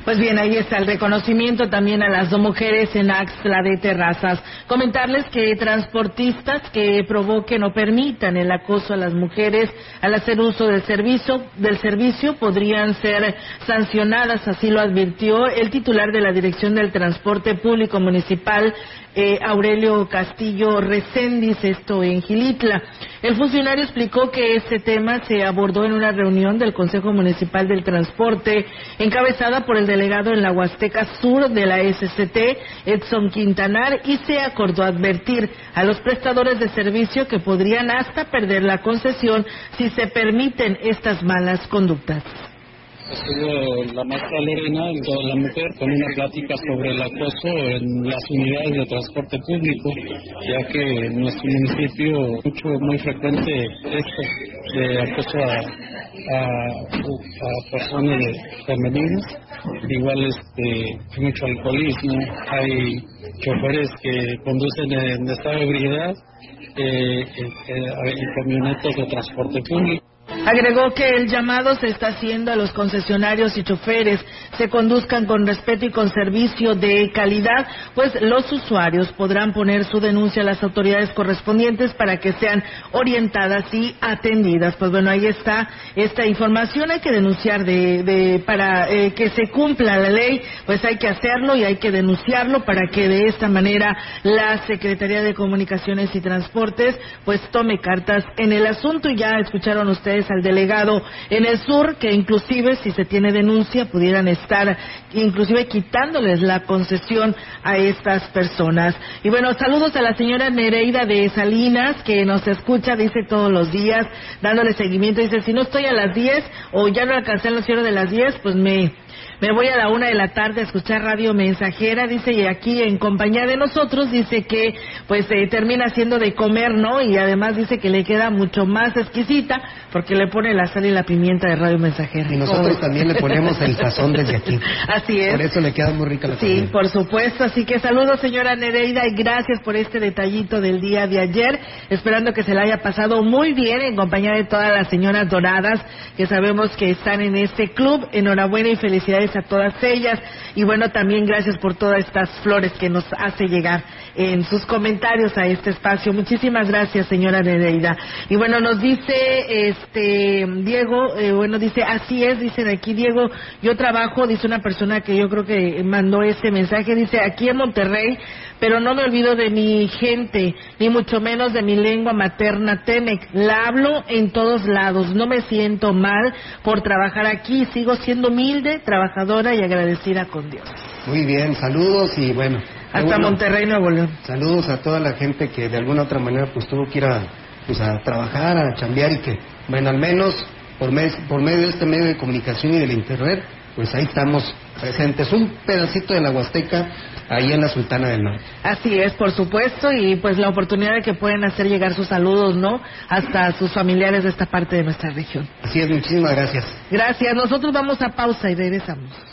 Pues bien, ahí está el reconocimiento también a las dos mujeres en Axla de Terrazas. Comentarles que transportistas que provoquen o permitan el acoso a las mujeres al hacer uso del servicio, del servicio podrían ser sancionadas, así lo advirtió el titular de la Dirección del Transporte Público Municipal, eh, Aurelio Castillo Recendis, esto en Gilitla. El funcionario explicó que este tema se abordó en una reunión del Consejo Municipal del Transporte, encabezada por el delegado en la Huasteca Sur de la SCT, Edson Quintanar, y se acordó advertir a los prestadores de servicio que podrían hasta perder la concesión si se permiten estas malas conductas estuvo la maestra Lorena, la mujer, con una plática sobre el acoso en las unidades de transporte público, ya que en nuestro municipio mucho muy frecuente esto de acoso a, personas femeninas. Igual este, hay mucho alcoholismo, hay choferes que conducen en estado de ebriedad eh, en camionetas de transporte público. Agregó que el llamado se está haciendo a los concesionarios y choferes se conduzcan con respeto y con servicio de calidad, pues los usuarios podrán poner su denuncia a las autoridades correspondientes para que sean orientadas y atendidas. Pues bueno, ahí está esta información. Hay que denunciar de, para eh, que se cumpla la ley, pues hay que hacerlo y hay que denunciarlo para que de esta manera la Secretaría de Comunicaciones y Transportes pues tome cartas en el asunto y ya escucharon ustedes al delegado en el sur, que inclusive si se tiene denuncia pudieran estar inclusive quitándoles la concesión a estas personas. Y bueno, saludos a la señora Nereida de Salinas, que nos escucha, dice todos los días, dándole seguimiento, dice, si no estoy a las 10 o ya no alcancé el cierre de las 10, pues me me voy a la una de la tarde a escuchar Radio Mensajera, dice, y aquí en compañía de nosotros, dice que pues eh, termina siendo de comer, ¿no? Y además dice que le queda mucho más exquisita porque le pone la sal y la pimienta de Radio Mensajera. Y nosotros también le ponemos el sazón desde (laughs) aquí. Así es. Por eso le queda muy rica la comida. Sí, por supuesto. Así que saludos, señora Nereida, y gracias por este detallito del día de ayer. Esperando que se la haya pasado muy bien en compañía de todas las señoras doradas que sabemos que están en este club. Enhorabuena y felicidades a todas ellas. Y bueno, también gracias por todas estas flores que nos hace llegar en sus comentarios a este espacio. Muchísimas gracias, señora Nereida. Y bueno, nos dice este Diego, eh, bueno, dice, así es, dicen aquí, Diego, yo trabajo, dice una persona que yo creo que mandó este mensaje, dice, aquí en Monterrey, pero no me olvido de mi gente, ni mucho menos de mi lengua materna, Tenec. La hablo en todos lados, no me siento mal por trabajar aquí, sigo siendo humilde, trabajadora y agradecida con Dios. Muy bien, saludos y bueno. Hasta Monterrey, Nuevo León. Saludos a toda la gente que de alguna otra manera pues tuvo que ir a, pues, a trabajar, a chambear y que, bueno, al menos por, por medio de este medio de comunicación y del Internet, pues ahí estamos presentes. Un pedacito de la Huasteca ahí en la Sultana del Norte. Así es, por supuesto, y pues la oportunidad de que pueden hacer llegar sus saludos, ¿no? Hasta sus familiares de esta parte de nuestra región. Así es, muchísimas gracias. Gracias. Nosotros vamos a pausa y regresamos.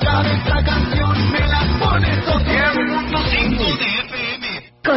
kilashuasteco.com.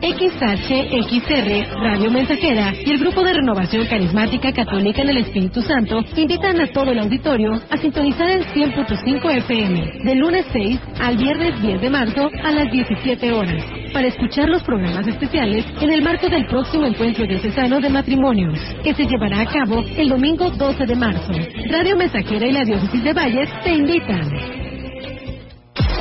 XHXR, Radio Mensajera y el Grupo de Renovación Carismática Católica en el Espíritu Santo invitan a todo el auditorio a sintonizar el 100.5 FM de lunes 6 al viernes 10 de marzo a las 17 horas para escuchar los programas especiales en el marco del próximo encuentro diocesano de matrimonios, que se llevará a cabo el domingo 12 de marzo. Radio Mensajera y la Diócesis de Valles te invitan.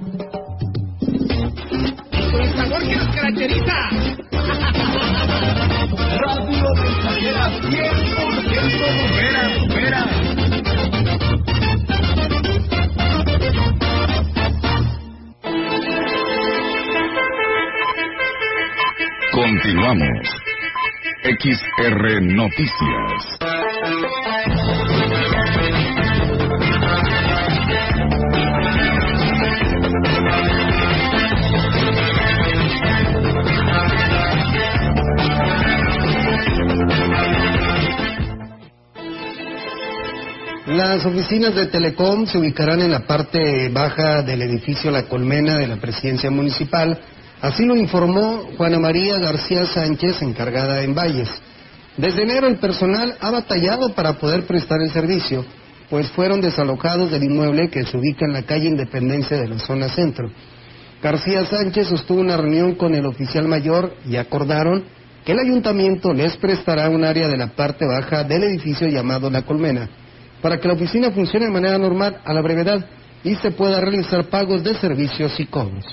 Con el sabor que nos caracteriza. Radio Mensajera 100% bombera, bombera. Continuamos. XR Noticias. Las oficinas de Telecom se ubicarán en la parte baja del edificio La Colmena de la Presidencia Municipal. Así lo informó Juana María García Sánchez, encargada en Valles. Desde enero el personal ha batallado para poder prestar el servicio, pues fueron desalojados del inmueble que se ubica en la calle Independencia de la zona centro. García Sánchez sostuvo una reunión con el oficial mayor y acordaron que el ayuntamiento les prestará un área de la parte baja del edificio llamado La Colmena para que la oficina funcione de manera normal a la brevedad y se pueda realizar pagos de servicios y cobros.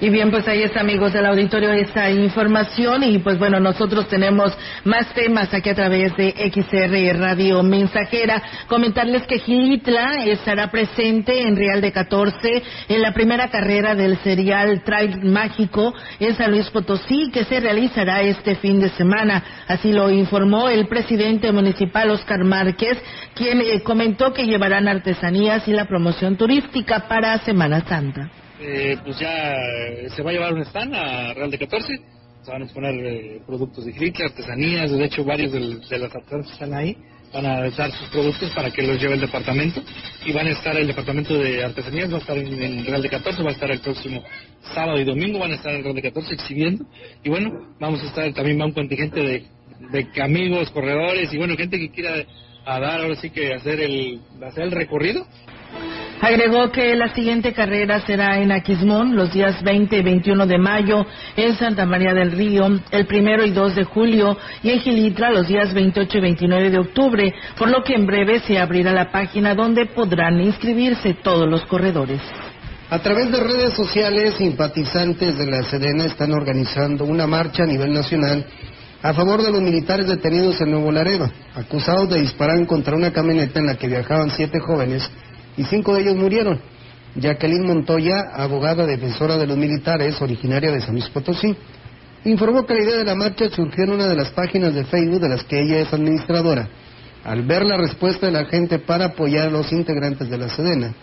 Y bien, pues ahí está, amigos del auditorio, esta información. Y pues bueno, nosotros tenemos más temas aquí a través de XR Radio Mensajera. Comentarles que Gilitla estará presente en Real de 14 en la primera carrera del serial Trail Mágico en San Luis Potosí, que se realizará este fin de semana. Así lo informó el presidente municipal Oscar Márquez, quien eh, comentó que llevarán artesanías y la promoción turística para Semana Santa. Eh, pues ya eh, se va a llevar un stand a Real de 14. Se van a exponer eh, productos de Gilitla, artesanías. De hecho, varios de las artesanas que están ahí van a dar sus productos para que los lleve el departamento. Y van a estar el departamento de artesanías, va a estar en, en Real de 14, va a estar el próximo sábado y domingo, van a estar en Real de 14 exhibiendo. Y bueno, vamos a estar también va un contingente de, de amigos, corredores y bueno, gente que quiera a dar ahora sí que hacer el, hacer el recorrido. Agregó que la siguiente carrera será en Aquismón los días 20 y 21 de mayo, en Santa María del Río el primero y 2 de julio y en Gilitra los días 28 y 29 de octubre, por lo que en breve se abrirá la página donde podrán inscribirse todos los corredores. A través de redes sociales, simpatizantes de la Sedena están organizando una marcha a nivel nacional a favor de los militares detenidos en Nuevo Laredo, acusados de disparar contra una camioneta en la que viajaban siete jóvenes y cinco de ellos murieron. Jacqueline Montoya, abogada defensora de los militares, originaria de San Luis Potosí, informó que la idea de la marcha surgió en una de las páginas de Facebook de las que ella es administradora. Al ver la respuesta de la gente para apoyar a los integrantes de la Sedena,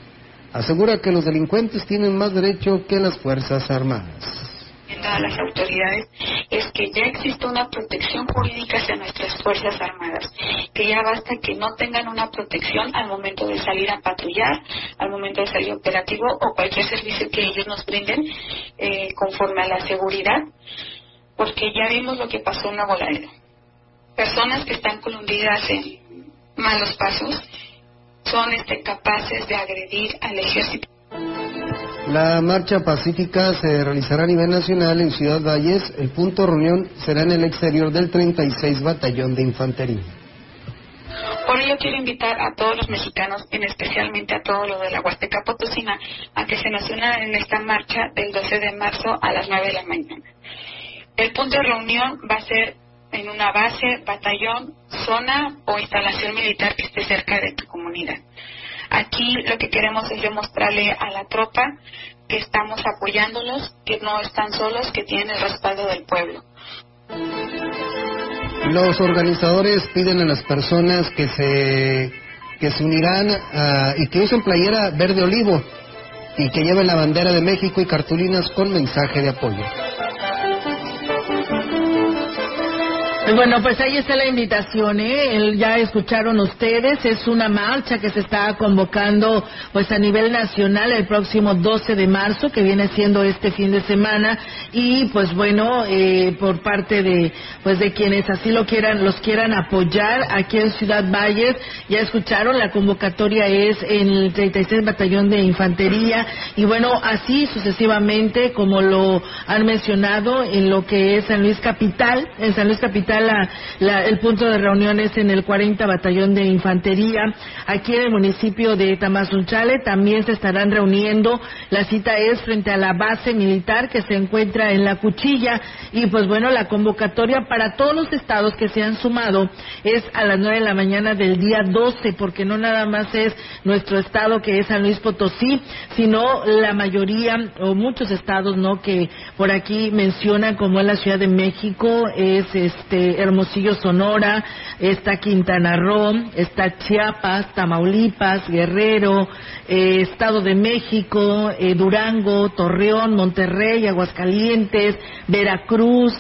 asegura que los delincuentes tienen más derecho que las Fuerzas Armadas a las autoridades es que ya existe una protección jurídica hacia nuestras Fuerzas Armadas, que ya basta que no tengan una protección al momento de salir a patrullar, al momento de salir operativo o cualquier servicio que ellos nos brinden eh, conforme a la seguridad, porque ya vimos lo que pasó en Nuevo Laredo. Personas que están colundidas en malos pasos son este, capaces de agredir al ejército. La marcha pacífica se realizará a nivel nacional en Ciudad Valles. El punto de reunión será en el exterior del 36 Batallón de Infantería. Por ello quiero invitar a todos los mexicanos, en especialmente a todos los de la Huasteca Potosina, a que se nos unan en esta marcha del 12 de marzo a las 9 de la mañana. El punto de reunión va a ser en una base, batallón, zona o instalación militar que esté cerca de tu comunidad. Aquí lo que queremos es demostrarle a la tropa que estamos apoyándolos, que no están solos, que tienen el respaldo del pueblo. Los organizadores piden a las personas que se que se unirán a- y que usen playera verde olivo y que lleven la bandera de México y cartulinas con mensaje de apoyo. Bueno, pues ahí está la invitación, ¿eh? Ya escucharon ustedes, es una marcha que se está convocando pues a nivel nacional el próximo 12 de marzo, que viene siendo este fin de semana, y pues bueno, eh, por parte de pues de quienes así lo quieran, los quieran apoyar aquí en Ciudad Valles, ya escucharon, la convocatoria es en el 36 Batallón de Infantería, y bueno, así sucesivamente, como lo han mencionado, en lo que es San Luis Capital, en San Luis Capital la- la- el punto de reunión es en el 40 Batallón de Infantería. Aquí en el municipio de Tamazunchale también se estarán reuniendo. La cita es frente a la base militar que se encuentra en La Cuchilla. Y pues bueno, la convocatoria para todos los estados que se han sumado es a las 9 de la mañana del día 12, porque no nada más es nuestro estado que es San Luis Potosí, sino la mayoría o muchos estados, ¿no? Que por aquí mencionan como es la Ciudad de México, es este Hermosillo, Sonora, está Quintana Roo, está Chiapas, Tamaulipas, Guerrero, eh, Estado de México, eh, Durango, Torreón, Monterrey, Aguascalientes, Veracruz,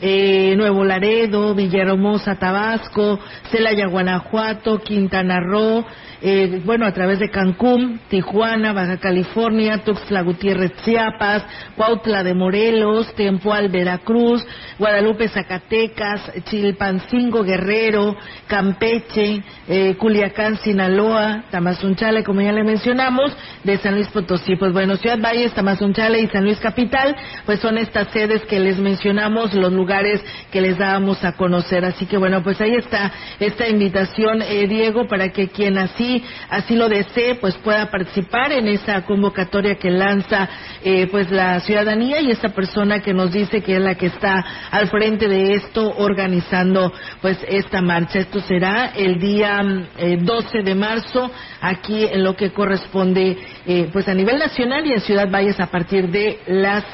eh, Nuevo Laredo, Villahermosa, Tabasco, Celaya, Guanajuato, Quintana Roo, eh, bueno, a través de Cancún, Tijuana, Baja California, Tuxtla Gutiérrez, Chiapas, Cuautla de Morelos, Tempoal, Veracruz, Guadalupe, Zacatecas, Chilpancingo, Guerrero, Campeche, eh, Culiacán, Sinaloa, Tamazunchale, como ya le mencionamos, de San Luis Potosí. Pues bueno, Ciudad Valles, Tamazunchale y San Luis Capital, pues son estas sedes que les mencionamos, los lugares que les dábamos a conocer. Así que bueno, pues ahí está esta invitación, eh, Diego, para que quien así, así lo desee, pues pueda participar en esa convocatoria que lanza, eh, pues la ciudadanía y esta persona que nos dice que es la que está al frente de esto, organizando, pues esta marcha. Esto será el día mm, eh, 12 de marzo, aquí en lo que corresponde, eh, pues a nivel nacional y en Ciudad Valles a partir de las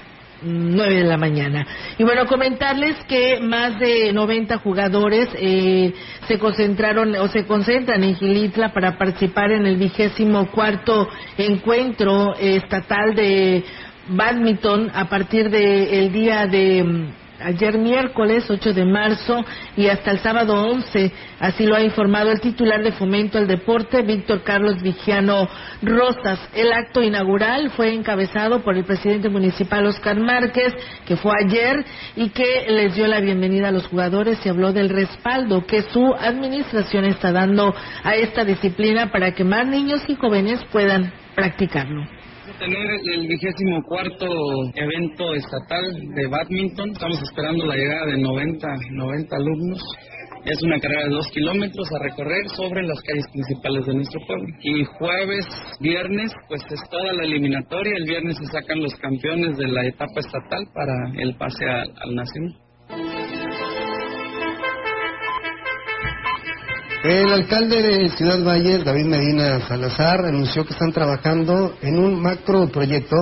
9 de la mañana. Y bueno, comentarles que más de 90 jugadores eh, se concentraron o se concentran en Gilitla para participar en el vigésimo cuarto encuentro eh, estatal de badminton a partir del día de mm, ayer miércoles 8 de marzo y hasta el sábado 11. Así lo ha informado el titular de Fomento al Deporte, Víctor Carlos Vigiano Rosas. El acto inaugural fue encabezado por el presidente municipal Oscar Márquez, que fue ayer y que les dio la bienvenida a los jugadores y habló del respaldo que su administración está dando a esta disciplina para que más niños y jóvenes puedan practicarlo. Tener el vigésimo cuarto evento estatal de badminton. Estamos esperando la llegada de 90, 90 alumnos. Es una carrera de dos kilómetros a recorrer sobre las calles principales de nuestro pueblo. Y jueves, viernes, pues es toda la eliminatoria. El viernes se sacan los campeones de la etapa estatal para el pase a- al nacional. El alcalde de Ciudad Valles, David Medina Salazar, anunció que están trabajando en un macro proyecto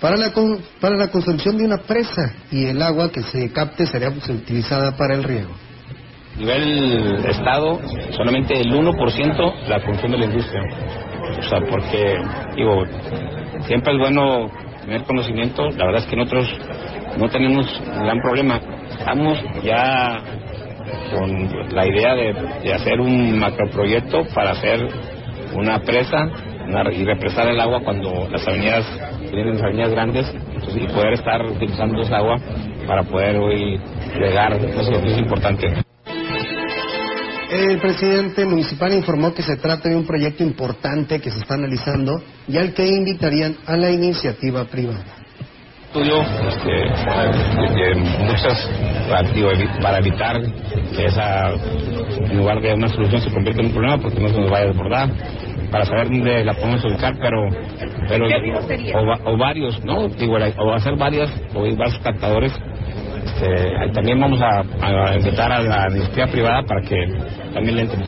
para la, con- para la construcción de una presa y el agua que se capte sería pues, utilizada para el riego. A nivel Estado, solamente el 1% la función de la industria. O sea, porque, digo, siempre es bueno tener conocimiento. La verdad es que nosotros no tenemos gran problema. Estamos ya con la idea de, hacer un macroproyecto para hacer una presa y represar el agua cuando las avenidas tienen las avenidas grandes y poder estar utilizando esa agua para poder hoy regar. Eso es importante. El presidente municipal informó que se trata de un proyecto importante que se está analizando y al que invitarían a la iniciativa privada. Estudio este, de, de muchas para, digo, para evitar que esa en lugar de una solución se convierta en un problema porque no se nos vaya a desbordar para saber dónde la podemos ubicar pero pero ¿Qué tipo sería? o, va- o varios no digo la- o hacer varias o hay varios captadores este, también vamos a, a invitar a la iniciativa privada para que también le entren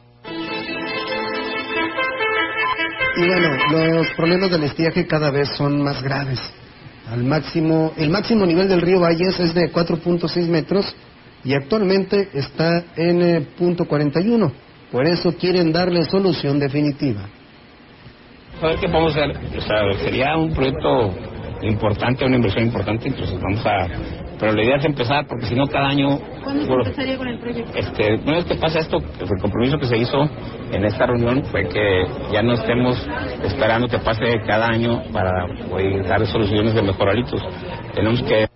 Y bueno, los problemas del estiaje cada vez son más graves. Al máximo, el máximo nivel del río Valles es de 4.6 metros y actualmente está en eh, punto 41. Por eso quieren darle solución definitiva. a ver qué podemos hacer. O sea, sería un proyecto importante, una inversión importante, entonces vamos a pero la idea es empezar, porque si no cada año... ¿Cuándo se empezaría con el proyecto? este, una vez que pasa esto, pues, el compromiso que se hizo en esta reunión fue que ya no estemos esperando que pase cada año para poder dar soluciones de mejoralitos. Tenemos que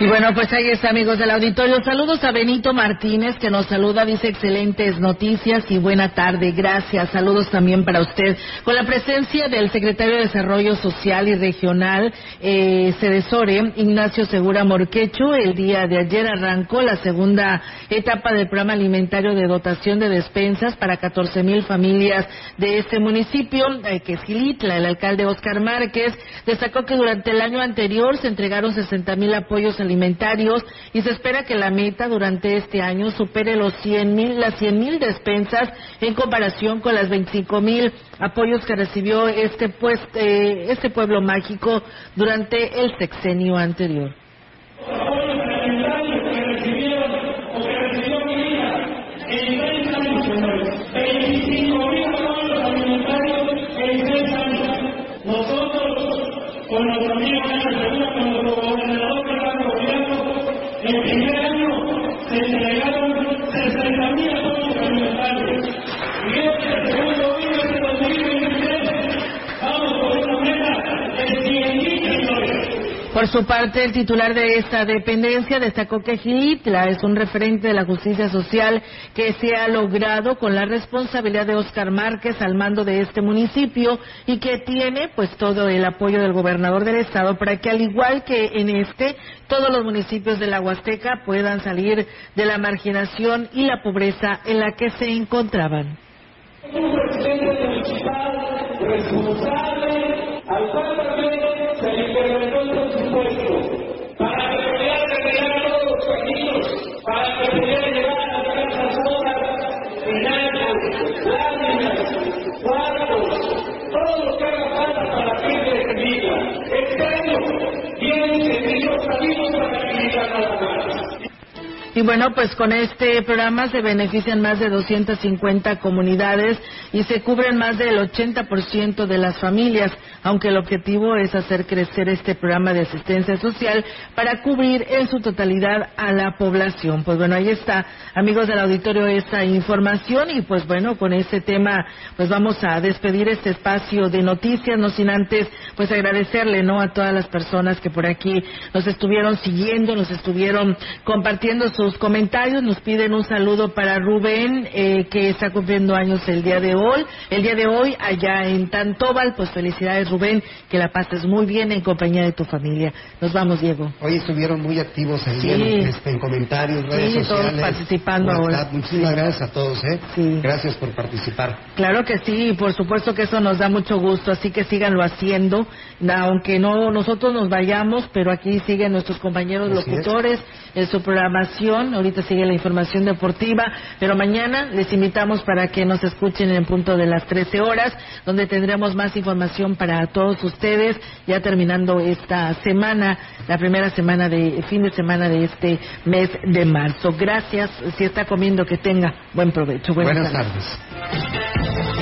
Y bueno, pues ahí está, amigos del auditorio. Saludos a Benito Martínez, que nos saluda, dice excelentes noticias y buena tarde. Gracias. Saludos también para usted. Con la presencia del secretario de Desarrollo Social y Regional, eh, Cedesore, Ignacio Segura Morquecho, el día de ayer arrancó la segunda etapa del programa alimentario de dotación de despensas para 14 mil familias de este municipio, eh, que es Gilitla. El alcalde Oscar Márquez destacó que durante el año anterior se entregaron 60 mil apoyos alimentarios y se espera que la meta durante este año supere los 100 mil, las 100 mil despensas en comparación con las 25 mil apoyos que recibió este, pues, este pueblo mágico durante el sexenio anterior. Por su parte, el titular de esta dependencia destacó que Gilitla es un referente de la justicia social que se ha logrado con la responsabilidad de Oscar Márquez al mando de este municipio y que tiene pues todo el apoyo del gobernador del estado para que al igual que en este, todos los municipios de la Huasteca puedan salir de la marginación y la pobreza en la que se encontraban. un presidente municipal responsable al cual se le incrementó el para que pudiera terminar todos los caminos, para que pudiera llegar a las casas solas, penales, láminas, cuadros, todo lo que haga falta para que se vida. Este año los caminos para que nada más. Y bueno, pues con este programa se benefician más de 250 comunidades y se cubren más del 80% de las familias, aunque el objetivo es hacer crecer este programa de asistencia social para cubrir en su totalidad a la población. Pues bueno, ahí está, amigos del auditorio, esta información y pues bueno, con este tema pues vamos a despedir este espacio de noticias, no sin antes pues agradecerle, ¿no? A todas las personas que por aquí nos estuvieron siguiendo, nos estuvieron compartiendo sus comentarios, nos piden un saludo para Rubén, eh, que está cumpliendo años el día de hoy, el día de hoy allá en Tantóbal, pues felicidades Rubén, que la pases muy bien en compañía de tu familia. Nos vamos, Diego. Hoy estuvieron muy activos ahí Sí. en, este, en comentarios, redes Sí, todos sociales. participando WhatsApp. ahora. Muchísimas gracias a todos, ¿eh? Gracias por participar. Claro que sí, por supuesto que eso nos da mucho gusto, así que síganlo haciendo, aunque no nosotros nos vayamos, pero aquí siguen nuestros compañeros Así es. En su programación, ahorita sigue la información deportiva, pero mañana les invitamos para que nos escuchen en el punto de las 13 horas, donde tendremos más información para todos ustedes, ya terminando esta semana, la primera semana de fin de semana de este mes de marzo. Gracias, si está comiendo que tenga buen provecho. Buenas, Buenas tardes. tardes.